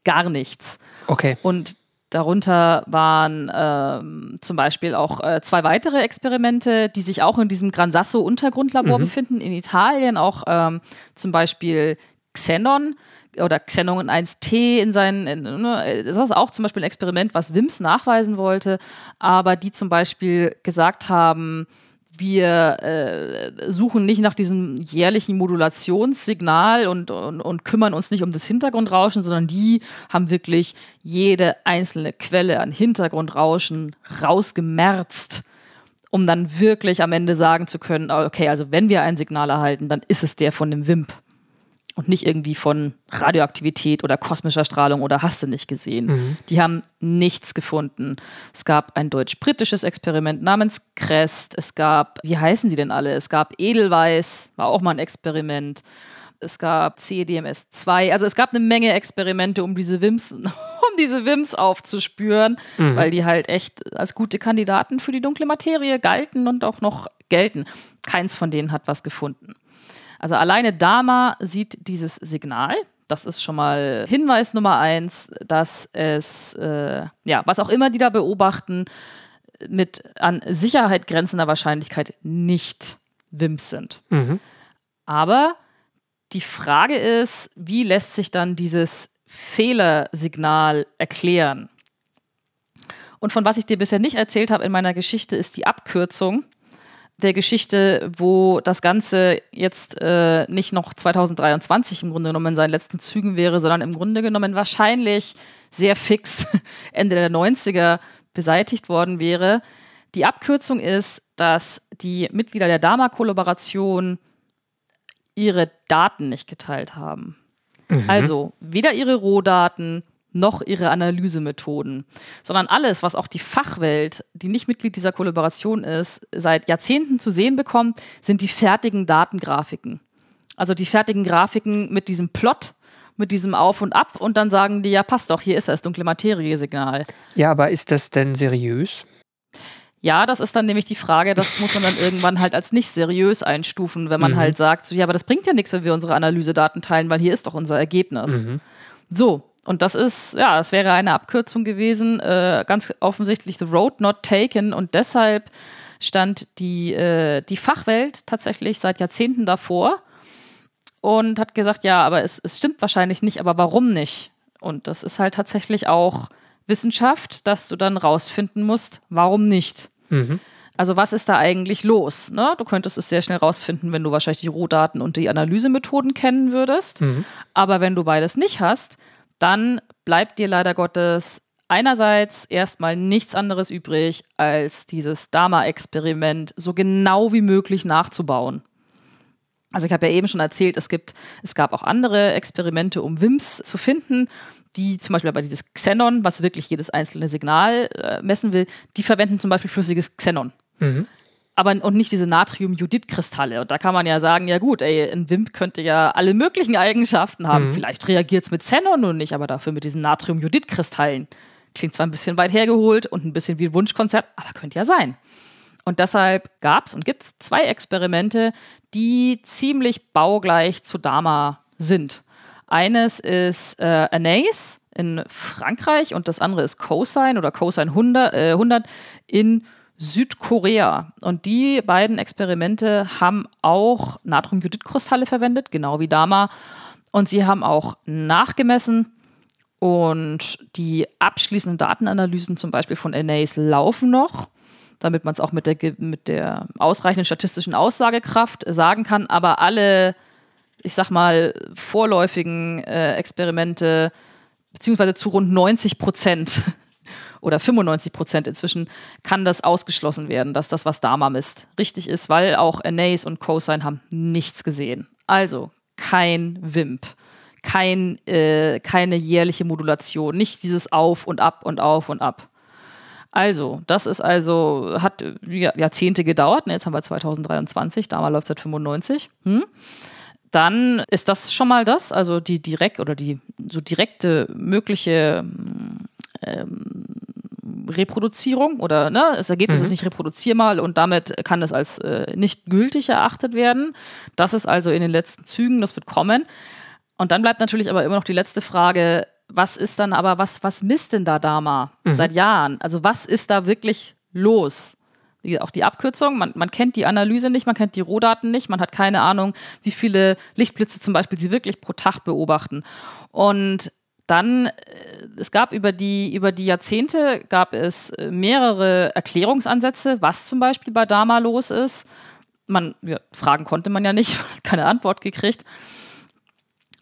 Gar nichts. Okay. Und darunter waren ähm, zum Beispiel auch äh, zwei weitere Experimente, die sich auch in diesem Gran Sasso Untergrundlabor befinden, in Italien, auch ähm, zum Beispiel Xenon oder Xenon 1T in seinen, in, ne, das ist auch zum Beispiel ein Experiment, was WIMS nachweisen wollte, aber die zum Beispiel gesagt haben, wir äh, suchen nicht nach diesem jährlichen Modulationssignal und, und, und kümmern uns nicht um das Hintergrundrauschen, sondern die haben wirklich jede einzelne Quelle an Hintergrundrauschen rausgemerzt, um dann wirklich am Ende sagen zu können, okay, also wenn wir ein Signal erhalten, dann ist es der von dem WIMP. Und nicht irgendwie von Radioaktivität oder kosmischer Strahlung oder hast du nicht gesehen. Die haben nichts gefunden. Es gab ein deutsch-britisches Experiment namens Crest. Es gab, wie heißen die denn alle? Es gab Edelweiß, war auch mal ein Experiment. Es gab CDMS 2. Also es gab eine Menge Experimente, um diese WIMS, um diese WIMS aufzuspüren, weil die halt echt als gute Kandidaten für die dunkle Materie galten und auch noch gelten. Keins von denen hat was gefunden. Also alleine Dama sieht dieses Signal. Das ist schon mal Hinweis Nummer eins, dass es, äh, ja, was auch immer die da beobachten, mit an Sicherheit grenzender Wahrscheinlichkeit nicht WIMPs sind. Aber die Frage ist, wie lässt sich dann dieses Fehlersignal erklären? Und von was ich dir bisher nicht erzählt habe in meiner Geschichte, ist die Abkürzung der Geschichte, wo das Ganze jetzt äh, nicht noch 2023 im Grunde genommen in seinen letzten Zügen wäre, sondern im Grunde genommen wahrscheinlich sehr fix Ende der 90er beseitigt worden wäre. Die Abkürzung ist, dass die Mitglieder der Dama-Kollaboration ihre Daten nicht geteilt haben. Also weder ihre Rohdaten noch ihre Analysemethoden, sondern alles, was auch die Fachwelt, die nicht Mitglied dieser Kollaboration ist, seit Jahrzehnten zu sehen bekommt, sind die fertigen Datengrafiken. Also die fertigen Grafiken mit diesem Plot, mit diesem Auf und Ab und dann sagen die, ja passt doch, hier ist das dunkle Materie-Signal. Ja, aber ist das denn seriös? Ja, das ist dann nämlich die Frage, das muss man dann irgendwann halt als nicht seriös einstufen, wenn man halt sagt, so, ja, aber das bringt ja nichts, wenn wir unsere Analysedaten teilen, weil hier ist doch unser Ergebnis. So, und das ist, ja, das wäre eine Abkürzung gewesen, äh, ganz offensichtlich The Road Not Taken und deshalb stand die, äh, die Fachwelt tatsächlich seit Jahrzehnten davor und hat gesagt, ja, aber es, es stimmt wahrscheinlich nicht, aber warum nicht? Und das ist halt tatsächlich auch Wissenschaft, dass du dann rausfinden musst, warum nicht. Also was ist da eigentlich los? Ne? Du könntest es sehr schnell rausfinden, wenn du wahrscheinlich die Rohdaten und die Analysemethoden kennen würdest. Aber wenn du beides nicht hast, dann bleibt dir leider Gottes einerseits erstmal nichts anderes übrig, als dieses Dama-Experiment so genau wie möglich nachzubauen. Also ich habe ja eben schon erzählt, es gibt, es gab auch andere Experimente, um WIMPs zu finden, die zum Beispiel aber dieses Xenon, was wirklich jedes einzelne Signal äh, messen will, die verwenden zum Beispiel flüssiges Xenon. Aber und nicht diese Natrium-Jodid-Kristalle. Und da kann man ja sagen, ja gut, ey, ein WIMP könnte ja alle möglichen Eigenschaften haben. Vielleicht reagiert es mit Xenon nun nicht, aber dafür mit diesen Natrium-Jodid-Kristallen. Klingt zwar ein bisschen weit hergeholt und ein bisschen wie ein Wunschkonzert, aber könnte ja sein. Und deshalb gab es und gibt es zwei Experimente, die ziemlich baugleich zu Dama sind. Eines ist äh, Anais in Frankreich und das andere ist Cosine oder Cosine 100, äh, 100 in Südkorea. Und die beiden Experimente haben auch Natriumjodidkristalle verwendet, genau wie Dama. Und sie haben auch nachgemessen, und die abschließenden Datenanalysen zum Beispiel von Anais laufen noch, damit man es auch mit der, mit der ausreichenden statistischen Aussagekraft sagen kann. Aber alle, ich sag mal, vorläufigen äh, Experimente, beziehungsweise zu rund 90 Prozent oder 95 Prozent inzwischen, kann das ausgeschlossen werden, dass das, was Dama misst, richtig ist, weil auch Anais und Cosine haben nichts gesehen. Also kein WIMP kein, äh, keine jährliche Modulation, nicht dieses Auf und Ab und Auf und Ab. Also, das ist also, hat Jahr- Jahrzehnte gedauert, ne, jetzt haben wir 2023, damals läuft seit 95. Hm? Dann ist das schon mal das, also die direkt oder die so direkte mögliche ähm, Reproduzierung oder ne, das Ergebnis ist nicht reproduzierbar und damit kann es als äh, nicht gültig erachtet werden. Das ist also in den letzten Zügen, das wird kommen. Und dann bleibt natürlich aber immer noch die letzte Frage, was ist dann aber, was, was misst denn da Dama seit Jahren? Also was ist da wirklich los? Auch die Abkürzung, man, man kennt die Analyse nicht, man kennt die Rohdaten nicht, man hat keine Ahnung, wie viele Lichtblitze zum Beispiel sie wirklich pro Tag beobachten. Und dann, äh, es gab über die, über die Jahrzehnte, gab es äh, mehrere Erklärungsansätze, was zum Beispiel bei Dama los ist. Man, ja, fragen konnte man ja nicht, keine Antwort gekriegt.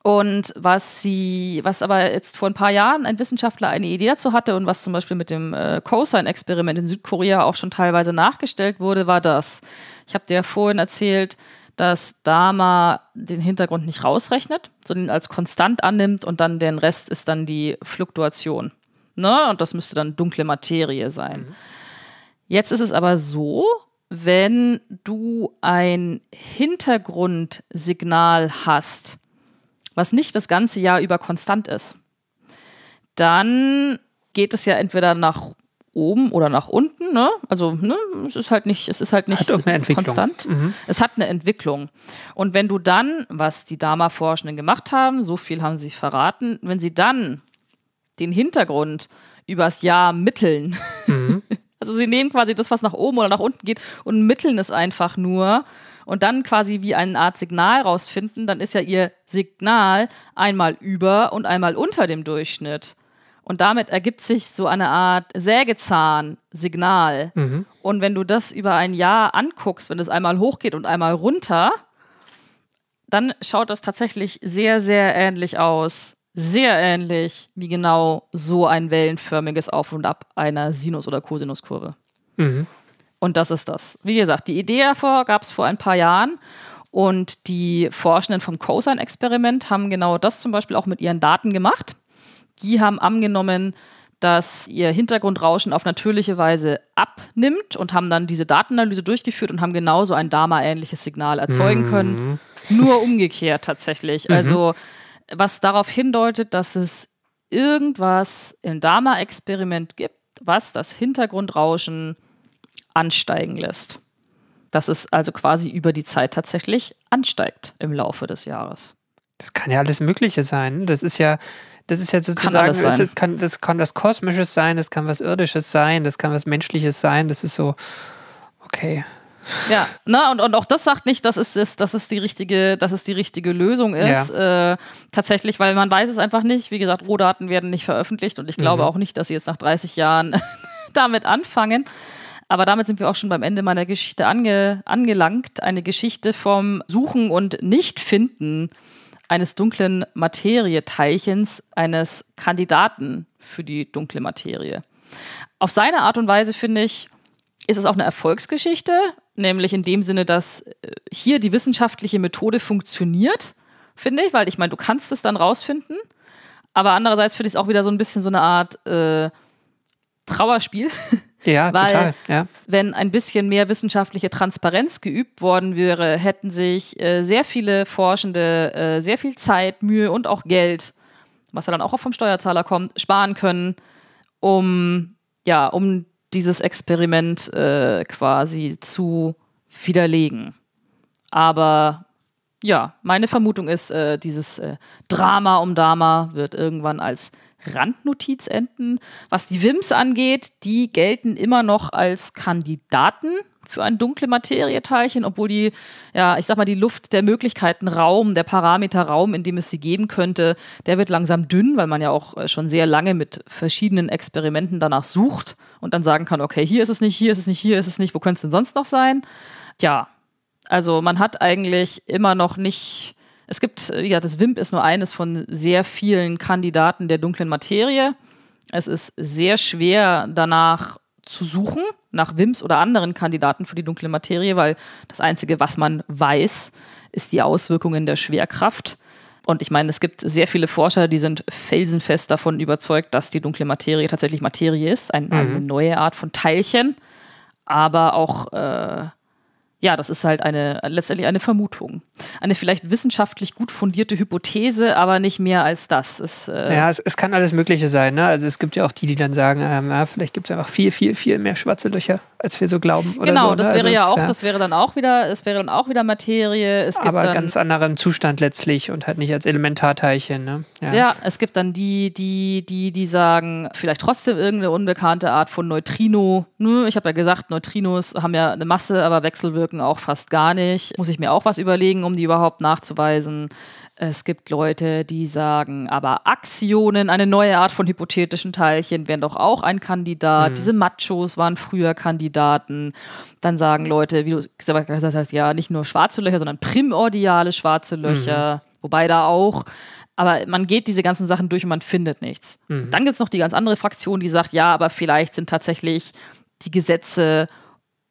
Und was sie, was aber jetzt vor ein paar Jahren ein Wissenschaftler eine Idee dazu hatte und was zum Beispiel mit dem äh, Cosine-Experiment in Südkorea auch schon teilweise nachgestellt wurde, war das. Ich habe dir ja vorhin erzählt, dass Dama den Hintergrund nicht rausrechnet, sondern ihn als konstant annimmt und dann den Rest ist dann die Fluktuation. Ne? Und das müsste dann dunkle Materie sein. Jetzt ist es aber so, wenn du ein Hintergrundsignal hast, was nicht das ganze Jahr über konstant ist, dann geht es ja entweder nach oben oder nach unten, ne? Also, ne, es ist halt nicht, es ist halt nicht konstant. Es hat eine Entwicklung. Und wenn du dann, was die Dama-Forschenden gemacht haben, so viel haben sie verraten, wenn sie dann den Hintergrund übers Jahr mitteln, also sie nehmen quasi das, was nach oben oder nach unten geht und mitteln es einfach nur und dann quasi wie eine Art Signal rausfinden, dann ist ja ihr Signal einmal über und einmal unter dem Durchschnitt. Und damit ergibt sich so eine Art Sägezahn-Signal. Und wenn du das über ein Jahr anguckst, wenn es einmal hochgeht und einmal runter, dann schaut das tatsächlich sehr, sehr ähnlich aus. Sehr ähnlich wie genau so ein wellenförmiges Auf und Ab einer Sinus- oder Cosinuskurve. Und das ist das. Wie gesagt, die Idee davor gab es vor ein paar Jahren. Und die Forschenden vom COSINE-Experiment haben genau das zum Beispiel auch mit ihren Daten gemacht. Die haben angenommen, dass ihr Hintergrundrauschen auf natürliche Weise abnimmt und haben dann diese Datenanalyse durchgeführt und haben genauso ein Dama-ähnliches Signal erzeugen können. Nur umgekehrt tatsächlich. Also, was darauf hindeutet, dass es irgendwas im Dama-Experiment gibt, was das Hintergrundrauschen ansteigen lässt. Dass es also quasi über die Zeit tatsächlich ansteigt im Laufe des Jahres. Das kann ja alles Mögliche sein. Das ist ja, das ist ja sozusagen, alles das, ist, kann, das kann was Kosmisches sein, das kann was Irdisches sein, das kann was Menschliches sein. Das ist so, okay. Ja, na, und, und auch das sagt nicht, dass es, das, dass es die richtige, dass es die richtige Lösung ist. Äh, tatsächlich, weil man weiß es einfach nicht. Wie gesagt, Rohdaten werden nicht veröffentlicht und ich glaube auch nicht, dass sie jetzt nach 30 Jahren damit anfangen. Aber damit sind wir auch schon beim Ende meiner Geschichte ange, angelangt. Eine Geschichte vom Suchen und Nichtfinden eines dunklen Materieteilchens, eines Kandidaten für die dunkle Materie. Auf seine Art und Weise finde ich, ist es auch eine Erfolgsgeschichte, nämlich in dem Sinne, dass äh, hier die wissenschaftliche Methode funktioniert, finde ich, weil ich meine, du kannst es dann rausfinden, aber andererseits finde ich es auch wieder so ein bisschen so eine Art äh, Trauerspiel, Ja, Weil- total. Ja. wenn ein bisschen mehr wissenschaftliche Transparenz geübt worden wäre, hätten sich äh, sehr viele Forschende äh, sehr viel Zeit, Mühe und auch Geld, was ja dann auch vom Steuerzahler kommt, sparen können, um ja, um dieses Experiment äh, quasi zu widerlegen. Aber ja, meine Vermutung ist, äh, dieses äh, Drama um Dama wird irgendwann als Randnotiz enden. Was die WIMS angeht, die gelten immer noch als Kandidaten für ein dunkle Materieteilchen, obwohl die, ja, ich sag mal, die Luft der Möglichkeiten Raum, der Parameter Raum, in dem es sie geben könnte, der wird langsam dünn, weil man ja auch äh, schon sehr lange mit verschiedenen Experimenten danach sucht und dann sagen kann, okay, hier ist es nicht, hier ist es nicht, hier ist es nicht, wo könnte es denn sonst noch sein? Tja, also man hat eigentlich immer noch nicht. Es gibt, äh, ja, das WIMP ist nur eines von sehr vielen Kandidaten der dunklen Materie. Es ist sehr schwer danach zu suchen, nach WIMPs oder anderen Kandidaten für die dunkle Materie, weil das Einzige, was man weiß, ist die Auswirkungen der Schwerkraft. Und ich meine, es gibt sehr viele Forscher, die sind felsenfest davon überzeugt, dass die dunkle Materie tatsächlich Materie ist, ein, eine neue Art von Teilchen. Aber auch äh, ja, das ist halt eine letztendlich eine Vermutung. Eine vielleicht wissenschaftlich gut fundierte Hypothese, aber nicht mehr als das. Es, äh, Ja, es, es kann alles Mögliche sein. Ne? Also es gibt ja auch die, die dann sagen, ähm, ja, vielleicht gibt es einfach viel, viel, viel mehr schwarze Löcher, als wir so glauben. Genau, so, ne? das wäre also ja auch, das wäre dann auch wieder, es wäre dann auch wieder Materie. Es gibt aber dann, ganz anderen Zustand letztlich und halt nicht als Elementarteilchen. Ne? Ja, es gibt dann die, die, die, die sagen, vielleicht trotzdem irgendeine unbekannte Art von Neutrino. Ich habe ja gesagt, Neutrinos haben ja eine Masse, aber wechselwirken auch fast gar nicht. Muss ich mir auch was überlegen, um die überhaupt nachzuweisen. Es gibt Leute, die sagen, aber Axionen, eine neue Art von hypothetischen Teilchen, wären doch auch ein Kandidat. Diese Machos waren früher Kandidaten. Dann sagen Leute, wie du gesagt hast, ja, nicht nur schwarze Löcher, sondern primordiale schwarze Löcher. Wobei da auch aber man geht diese ganzen Sachen durch und man findet nichts. Dann gibt es noch die ganz andere Fraktion, die sagt, ja, aber vielleicht sind tatsächlich die Gesetze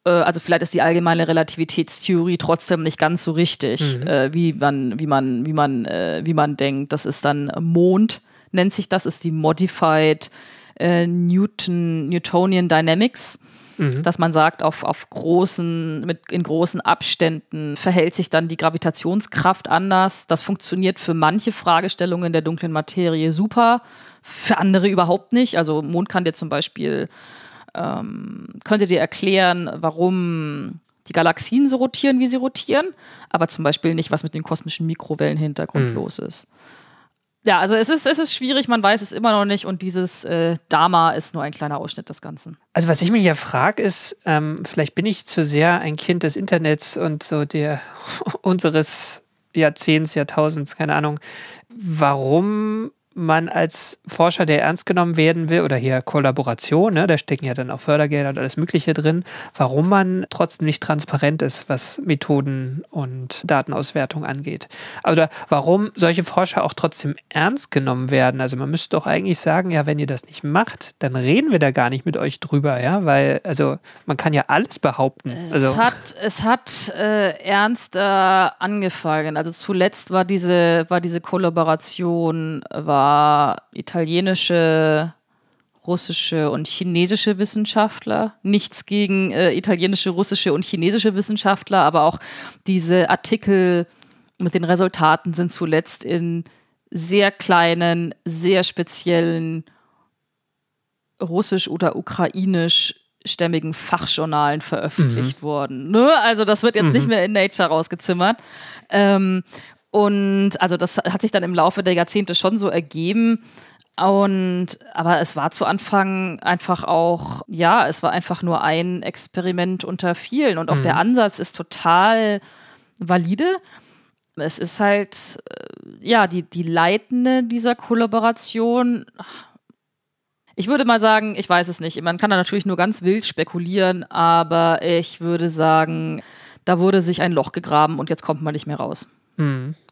also vielleicht ist die allgemeine Relativitätstheorie trotzdem nicht ganz so richtig, Mhm. äh, wie man, wie man, wie man, äh, wie man denkt. Das ist dann Mond, nennt sich das, ist die Modified äh, Newton, Newtonian Dynamics. Dass man sagt, auf, auf großen, mit, in großen Abständen verhält sich dann die Gravitationskraft anders. Das funktioniert für manche Fragestellungen der dunklen Materie super, für andere überhaupt nicht. Also Mond kann dir zum Beispiel könnte dir erklären, warum die Galaxien so rotieren, wie sie rotieren, aber zum Beispiel nicht, was mit dem kosmischen Mikrowellenhintergrund los ist. Ja, also es ist, es ist schwierig, man weiß es immer noch nicht und dieses äh, Dama ist nur ein kleiner Ausschnitt des Ganzen. Also was ich mich ja frage ist, ähm, vielleicht bin ich zu sehr ein Kind des Internets und so der unseres Jahrzehnts, Jahrtausends, keine Ahnung, warum man als Forscher, der ernst genommen werden will, oder hier Kollaboration, ne, da stecken ja dann auch Fördergelder und alles Mögliche drin, warum man trotzdem nicht transparent ist, was Methoden und Datenauswertung angeht. Oder warum solche Forscher auch trotzdem ernst genommen werden. Also man müsste doch eigentlich sagen, ja, wenn ihr das nicht macht, dann reden wir da gar nicht mit euch drüber, ja, weil, also man kann ja alles behaupten. Also, Es hat, es hat äh, ernster angefangen. Also zuletzt war diese, war diese Kollaboration, war italienische, russische und chinesische Wissenschaftler. Nichts gegen äh, italienische, russische und chinesische Wissenschaftler, aber auch diese Artikel mit den Resultaten sind zuletzt in sehr kleinen, sehr speziellen russisch oder ukrainisch stämmigen Fachjournalen veröffentlicht worden. Ne? Also das wird jetzt nicht mehr in Nature rausgezimmert. Ähm, und also das hat sich dann im Laufe der Jahrzehnte schon so ergeben. Und aber es war zu Anfang einfach auch, ja, es war einfach nur ein Experiment unter vielen. Und auch der Ansatz ist total valide. Es ist halt, äh, ja, die, die Leitende dieser Kollaboration. Ich würde mal sagen, ich weiß es nicht. Man kann da natürlich nur ganz wild spekulieren, aber ich würde sagen, da wurde sich ein Loch gegraben und jetzt kommt man nicht mehr raus.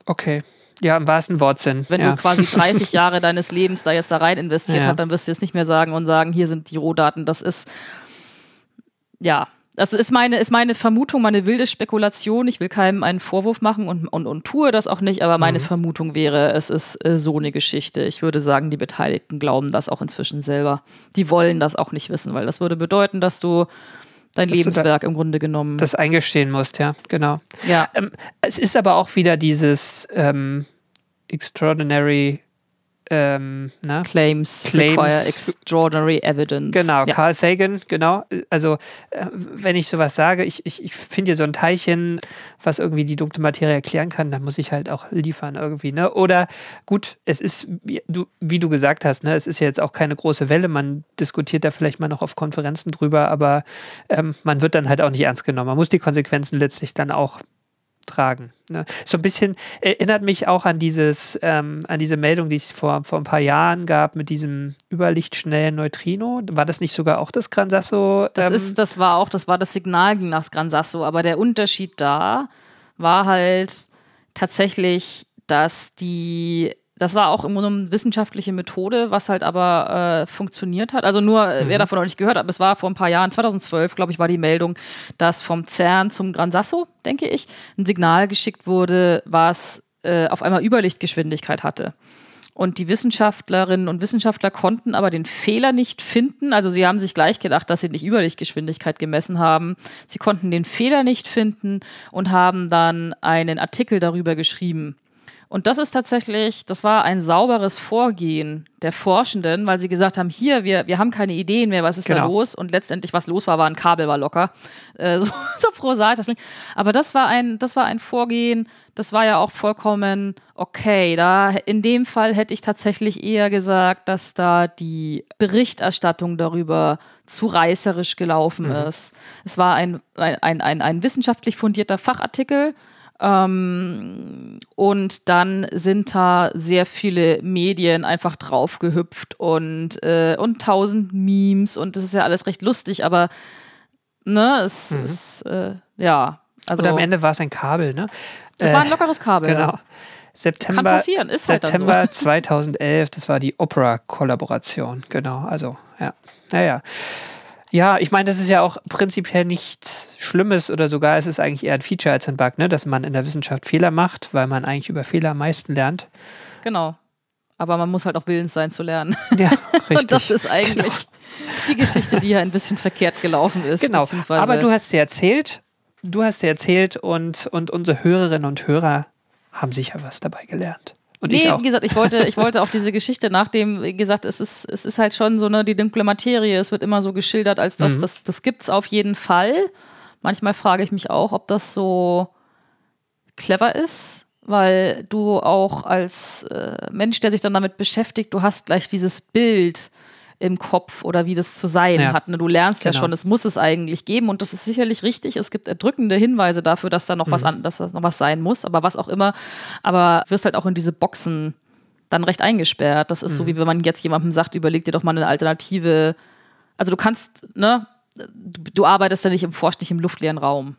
Okay. Ja, im wahrsten Wortsinn. Wenn ja. du quasi 30 Jahre deines Lebens da jetzt da rein investiert Ja. hast, dann wirst du jetzt nicht mehr sagen und sagen, hier sind die Rohdaten. Das ist, ja, das ist meine, ist meine Vermutung, meine wilde Spekulation. Ich will keinem einen Vorwurf machen und, und, und tue das auch nicht, aber meine Vermutung wäre, es ist äh, so eine Geschichte. Ich würde sagen, die Beteiligten glauben das auch inzwischen selber. Die wollen das auch nicht wissen, weil das würde bedeuten, dass du dein Dass du da- Lebenswerk im Grunde genommen. das eingestehen musst, ja, genau. ja. Ähm, es ist aber auch wieder dieses ähm, extraordinary, ähm, na? Claims, Claims- require extraordinary evidence. Genau, ja. Carl Sagan, genau. Also, äh, wenn ich sowas sage, ich, ich, ich finde hier so ein Teilchen, was irgendwie die dunkle Materie erklären kann, dann muss ich halt auch liefern irgendwie, ne? Oder gut, es ist, wie du, wie du gesagt hast, ne, es ist ja jetzt auch keine große Welle, man diskutiert da vielleicht mal noch auf Konferenzen drüber, aber ähm, man wird dann halt auch nicht ernst genommen. Man muss die Konsequenzen letztlich dann auch tragen. Ne? So ein bisschen erinnert mich auch an dieses, ähm, an diese Meldung, die es vor, vor ein paar Jahren gab mit diesem überlichtschnellen Neutrino. War das nicht sogar auch das Gran Sasso? Das ähm, ist, das war auch, das war das Signal ging nach Gran Sasso, aber der Unterschied da war halt tatsächlich, dass die, das war auch immer eine wissenschaftliche Methode, was halt aber äh, funktioniert hat. Also nur, äh, wer davon noch nicht gehört hat, aber es war vor ein paar Jahren, 2012, glaube ich, war die Meldung, dass vom CERN zum Gran Sasso, denke ich, ein Signal geschickt wurde, was äh, auf einmal Überlichtgeschwindigkeit hatte. Und die Wissenschaftlerinnen und Wissenschaftler konnten aber den Fehler nicht finden. Also sie haben sich gleich gedacht, dass sie nicht Überlichtgeschwindigkeit gemessen haben. Sie konnten den Fehler nicht finden und haben dann einen Artikel darüber geschrieben. Und das ist tatsächlich, das war ein sauberes Vorgehen der Forschenden, weil sie gesagt haben, hier, wir, wir haben keine Ideen mehr, was ist da Genau. los? Und letztendlich, was los war, war ein Kabel war locker. Äh, so, so prosaisch. Das klingt. Aber das war ein, das war ein Vorgehen, das war ja auch vollkommen okay. Da, in dem Fall hätte ich tatsächlich eher gesagt, dass da die Berichterstattung darüber zu reißerisch gelaufen ist. Es war ein, ein, ein, ein, ein wissenschaftlich fundierter Fachartikel. Ähm, und dann sind da sehr viele Medien einfach draufgehüpft und, äh, und tausend Memes und das ist ja alles recht lustig, aber ne, es ist, äh, ja. Also, und am Ende war es ein Kabel, ne? es Äh, war ein lockeres Kabel. Genau. Ja. September, Kann passieren, ist halt September so. 2011, das war die Opera-Kollaboration, genau, also, ja. Naja. Ja, ich meine, das ist ja auch prinzipiell nichts Schlimmes oder sogar es ist eigentlich eher ein Feature als ein Bug, ne? dass man in der Wissenschaft Fehler macht, weil man eigentlich über Fehler am meisten lernt. Genau. Aber man muss halt auch willens sein zu lernen. Ja, richtig. Und das ist eigentlich die Geschichte, die ja ein bisschen verkehrt gelaufen ist. Genau. Aber du hast sie erzählt, du hast sie erzählt und, und unsere Hörerinnen und Hörer haben sicher was dabei gelernt. Und ich Nee, auch. wie gesagt, ich wollte, ich wollte auch diese Geschichte nachdem, wie gesagt, es ist, es ist halt schon so eine, die dunkle Materie, es wird immer so geschildert, als dass Mhm. das, das gibt's auf jeden Fall. Manchmal frage ich mich auch, ob das so clever ist, weil du auch als äh, Mensch, der sich dann damit beschäftigt, du hast gleich dieses Bild im Kopf oder wie das zu sein Ja. hat. Ne? Du lernst ja Genau. schon, es muss es eigentlich geben und das ist sicherlich richtig. Es gibt erdrückende Hinweise dafür, dass da noch Mhm. was an, dass da noch was sein muss, aber was auch immer. Aber wirst halt auch in diese Boxen dann recht eingesperrt. Das ist Mhm. so, wie wenn man jetzt jemandem sagt, überleg dir doch mal eine Alternative. Also du kannst, ne, du, du arbeitest ja nicht im Forsch, nicht im luftleeren Raum.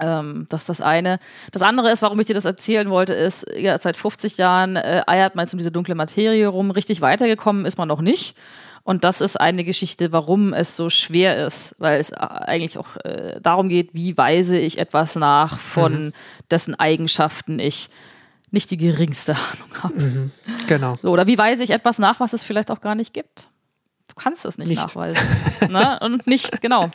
Ähm, das ist das eine. Das andere ist, warum ich dir das erzählen wollte, ist, ja, seit 50 Jahren äh, eiert man jetzt um diese dunkle Materie rum. Richtig weitergekommen ist man noch nicht. Und das ist eine Geschichte, warum es so schwer ist, weil es eigentlich auch äh, darum geht, wie weise ich etwas nach, von dessen Eigenschaften ich nicht die geringste Ahnung habe. Genau. So, oder wie weise ich etwas nach, was es vielleicht auch gar nicht gibt? Du kannst es nicht, Nicht. nachweisen. ne? Und nicht, genau.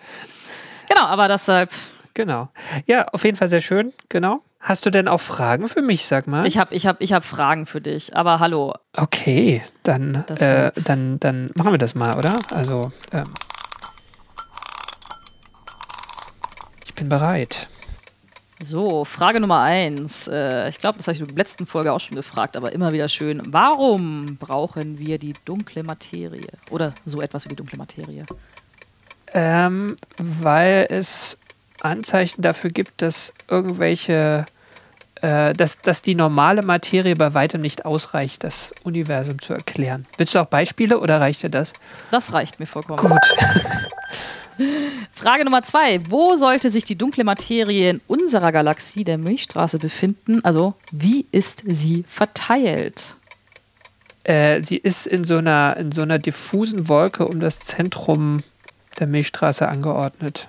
Genau, aber deshalb, Genau. Ja, auf jeden Fall sehr schön. Genau. Hast du denn auch Fragen für mich, sag mal? ich habe ich hab, ich hab Fragen für dich. Aber hallo, Okay, dann, äh, dann, dann machen wir das mal, oder? Also, ähm, ich bin bereit. So, Frage Nummer eins. Äh, ich glaube, das habe ich in der letzten Folge auch schon gefragt, aber immer wieder schön. Warum brauchen wir die dunkle Materie? Oder so etwas wie die dunkle Materie? Ähm, weil es Anzeichen dafür gibt, dass irgendwelche, äh, dass, dass die normale Materie bei weitem nicht ausreicht, das Universum zu erklären. Willst du auch Beispiele oder reicht dir das? Das reicht mir vollkommen. Gut. Frage Nummer zwei. Wo sollte sich die dunkle Materie in unserer Galaxie der Milchstraße befinden? Also, wie ist sie verteilt? Äh, sie ist in so, einer, in so einer diffusen Wolke um das Zentrum der Milchstraße angeordnet.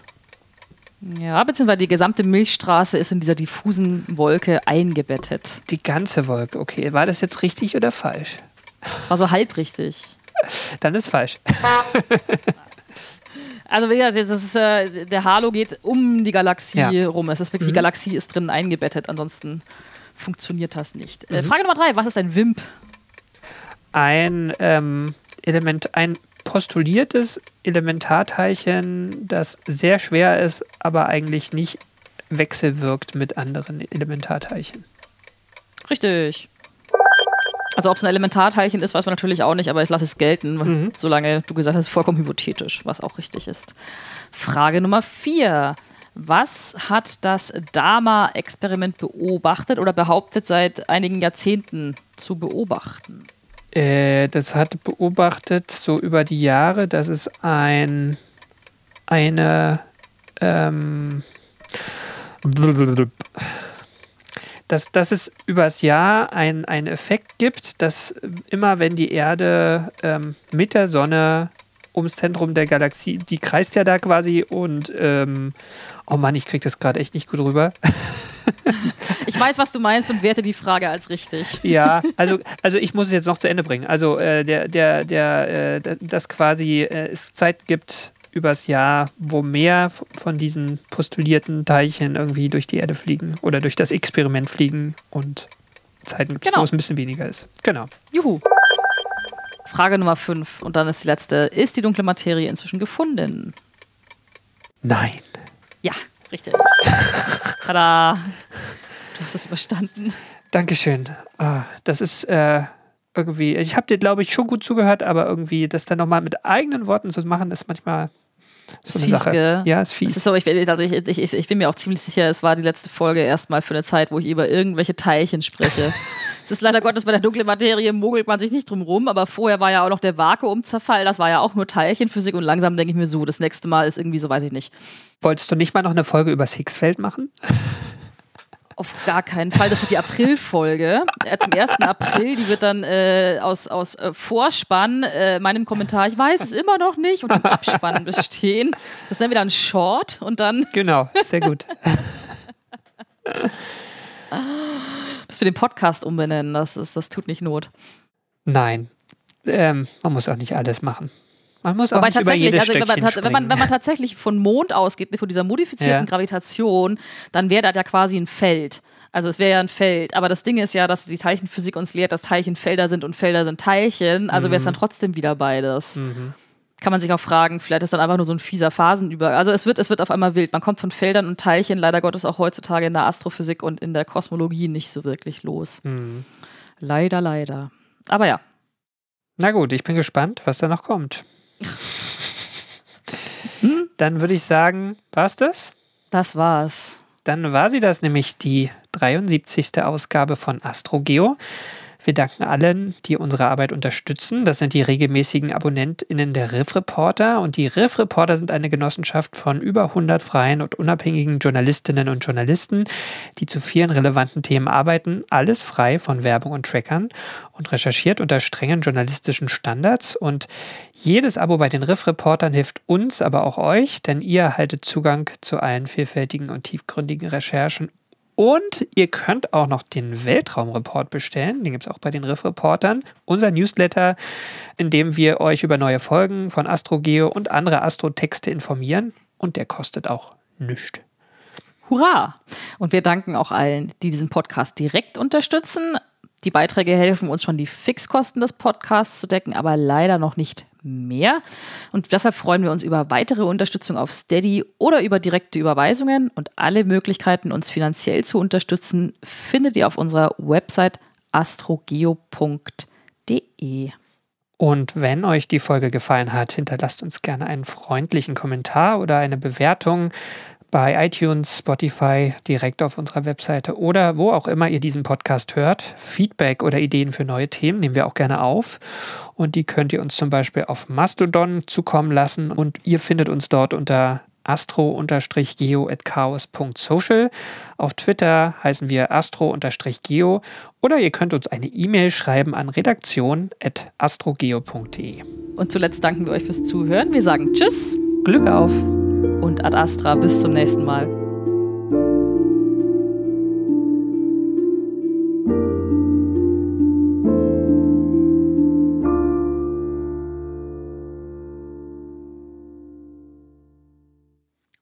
Ja, beziehungsweise die gesamte Milchstraße ist in dieser diffusen Wolke eingebettet. Die ganze Wolke, okay. War das jetzt richtig oder falsch? Das war so halbrichtig. Dann ist falsch. Also wie gesagt, das ist, äh, der Halo geht um die Galaxie Ja. Mhm. rum. Es ist wirklich, die Galaxie ist drin eingebettet, ansonsten funktioniert das nicht. Mhm. Äh, Frage Nummer drei, was ist ein WIMP? Ein ähm, Element, ein postuliertes Elementarteilchen, das sehr schwer ist, aber eigentlich nicht wechselwirkt mit anderen Elementarteilchen. Richtig. Also ob es ein Elementarteilchen ist, weiß man natürlich auch nicht, aber ich lasse es gelten, Mhm. solange du gesagt hast, vollkommen hypothetisch, was auch richtig ist. Frage Nummer vier. Was hat das Dama-Experiment beobachtet oder behauptet seit einigen Jahrzehnten zu beobachten? Äh, das hat beobachtet so über die Jahre, dass es ein eine ähm, dass, dass es übers Jahr ein- einen Effekt gibt, dass immer wenn die Erde ähm, mit der Sonne ums Zentrum der Galaxie, die kreist ja da quasi und ähm, oh Mann, ich krieg das gerade echt nicht gut rüber. Ich weiß, was du meinst und werte die Frage als richtig. Ja, also, also ich muss es jetzt noch zu Ende bringen. Also äh, der, der, der, äh, da- dass quasi äh, es Zeit gibt übers Jahr, wo mehr von diesen postulierten Teilchen irgendwie durch die Erde fliegen oder durch das Experiment fliegen und Zeiten gibt, Genau. wo es ein bisschen weniger ist. Genau. Juhu. Frage Nummer fünf und dann ist die letzte. Ist die dunkle Materie inzwischen gefunden? Nein. Ja, richtig. Tada. Du hast es überstanden. Dankeschön. Ah, das ist äh, irgendwie, ich habe dir, glaube ich, schon gut zugehört, aber irgendwie das dann nochmal mit eigenen Worten zu machen, ist manchmal so Ist eine fies, Sache. gell? Ja, ist Es fies. ist so, ich, bin- also ich, ich, ich bin mir auch ziemlich sicher, es war die letzte Folge erstmal für eine Zeit, wo ich über irgendwelche Teilchen spreche. es ist leider Gottes bei der dunklen Materie mogelt man sich nicht drum rum, aber vorher war ja auch noch der Vakuumzerfall, das war ja auch nur Teilchenphysik und langsam denke ich mir so, das nächste Mal ist irgendwie so, weiß ich nicht. Wolltest du nicht mal noch eine Folge über Higgsfeld machen? Auf gar keinen Fall. Das wird die Aprilfolge. Äh, zum 1. April. Die wird dann äh, aus, aus äh, Vorspann, äh, meinem Kommentar, ich weiß es immer noch nicht, und dem Abspann bestehen. Das nennen wir dann Short und dann. Genau, sehr gut. Bis wir den Podcast umbenennen. Das, ist, das tut nicht Not. Nein, ähm, man muss auch nicht alles machen. Man muss auch Wobei nicht über tatsächlich, jedes also wenn man, wenn, man, wenn man tatsächlich von Mond ausgeht, von dieser modifizierten Ja. Gravitation, dann wäre das ja quasi ein Feld. Also es wäre ja ein Feld. Aber das Ding ist ja, dass die Teilchenphysik uns lehrt, dass Teilchen Felder sind und Felder sind Teilchen. Also Mhm. wäre es dann trotzdem wieder beides. Kann man sich auch fragen, vielleicht ist dann einfach nur so ein fieser Phasenüber. Also es wird, es wird auf einmal wild. Man kommt von Feldern und Teilchen leider Gottes auch heutzutage in der Astrophysik und in der Kosmologie nicht so wirklich los. Mhm. Leider, leider. Aber ja. Na gut, ich bin gespannt, was da noch kommt. Hm? Dann würde ich sagen, war's das? Das war's. Dann war sie das, nämlich die 73. Ausgabe von AstroGeo. Wir danken allen, die unsere Arbeit unterstützen. Das sind die regelmäßigen AbonnentInnen der Riff Reporter. Und die Riff Reporter sind eine Genossenschaft von über 100 freien und unabhängigen Journalistinnen und Journalisten, die zu vielen relevanten Themen arbeiten. Alles frei von Werbung und Trackern und recherchiert unter strengen journalistischen Standards. Und jedes Abo bei den Riff Reportern hilft uns, aber auch euch, denn ihr erhaltet Zugang zu allen vielfältigen und tiefgründigen Recherchen und ihr könnt auch noch den Weltraumreport bestellen. Den gibt es auch bei den Riff-Reportern. Unser Newsletter, in dem wir euch über neue Folgen von AstroGeo und andere Astrotexte informieren. Und der kostet auch nichts. Hurra! Und wir danken auch allen, die diesen Podcast direkt unterstützen. Die Beiträge helfen uns schon, die Fixkosten des Podcasts zu decken, aber leider noch nicht mehr. Und deshalb freuen wir uns über weitere Unterstützung auf Steady oder über direkte Überweisungen. Und alle Möglichkeiten, uns finanziell zu unterstützen, findet ihr auf unserer Website astrogeo.de. Und wenn euch die Folge gefallen hat, hinterlasst uns gerne einen freundlichen Kommentar oder eine Bewertung bei iTunes, Spotify, direkt auf unserer Webseite oder wo auch immer ihr diesen Podcast hört. Feedback oder Ideen für neue Themen nehmen wir auch gerne auf. Und die könnt ihr uns zum Beispiel auf Mastodon zukommen lassen. Und ihr findet uns dort unter astro-geo.chaos.social. Auf Twitter heißen wir astro-geo. Oder ihr könnt uns eine E-Mail schreiben an redaktion.astrogeo.de. Und zuletzt danken wir euch fürs Zuhören. Wir sagen Tschüss Glück auf! Und Ad Astra. Bis zum nächsten Mal.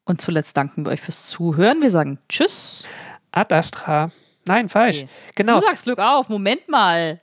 Und zuletzt danken wir euch fürs Zuhören. Wir sagen Tschüss. Ad Astra. Nein, falsch. Nee. Genau. Du sagst Glück auf. Moment mal.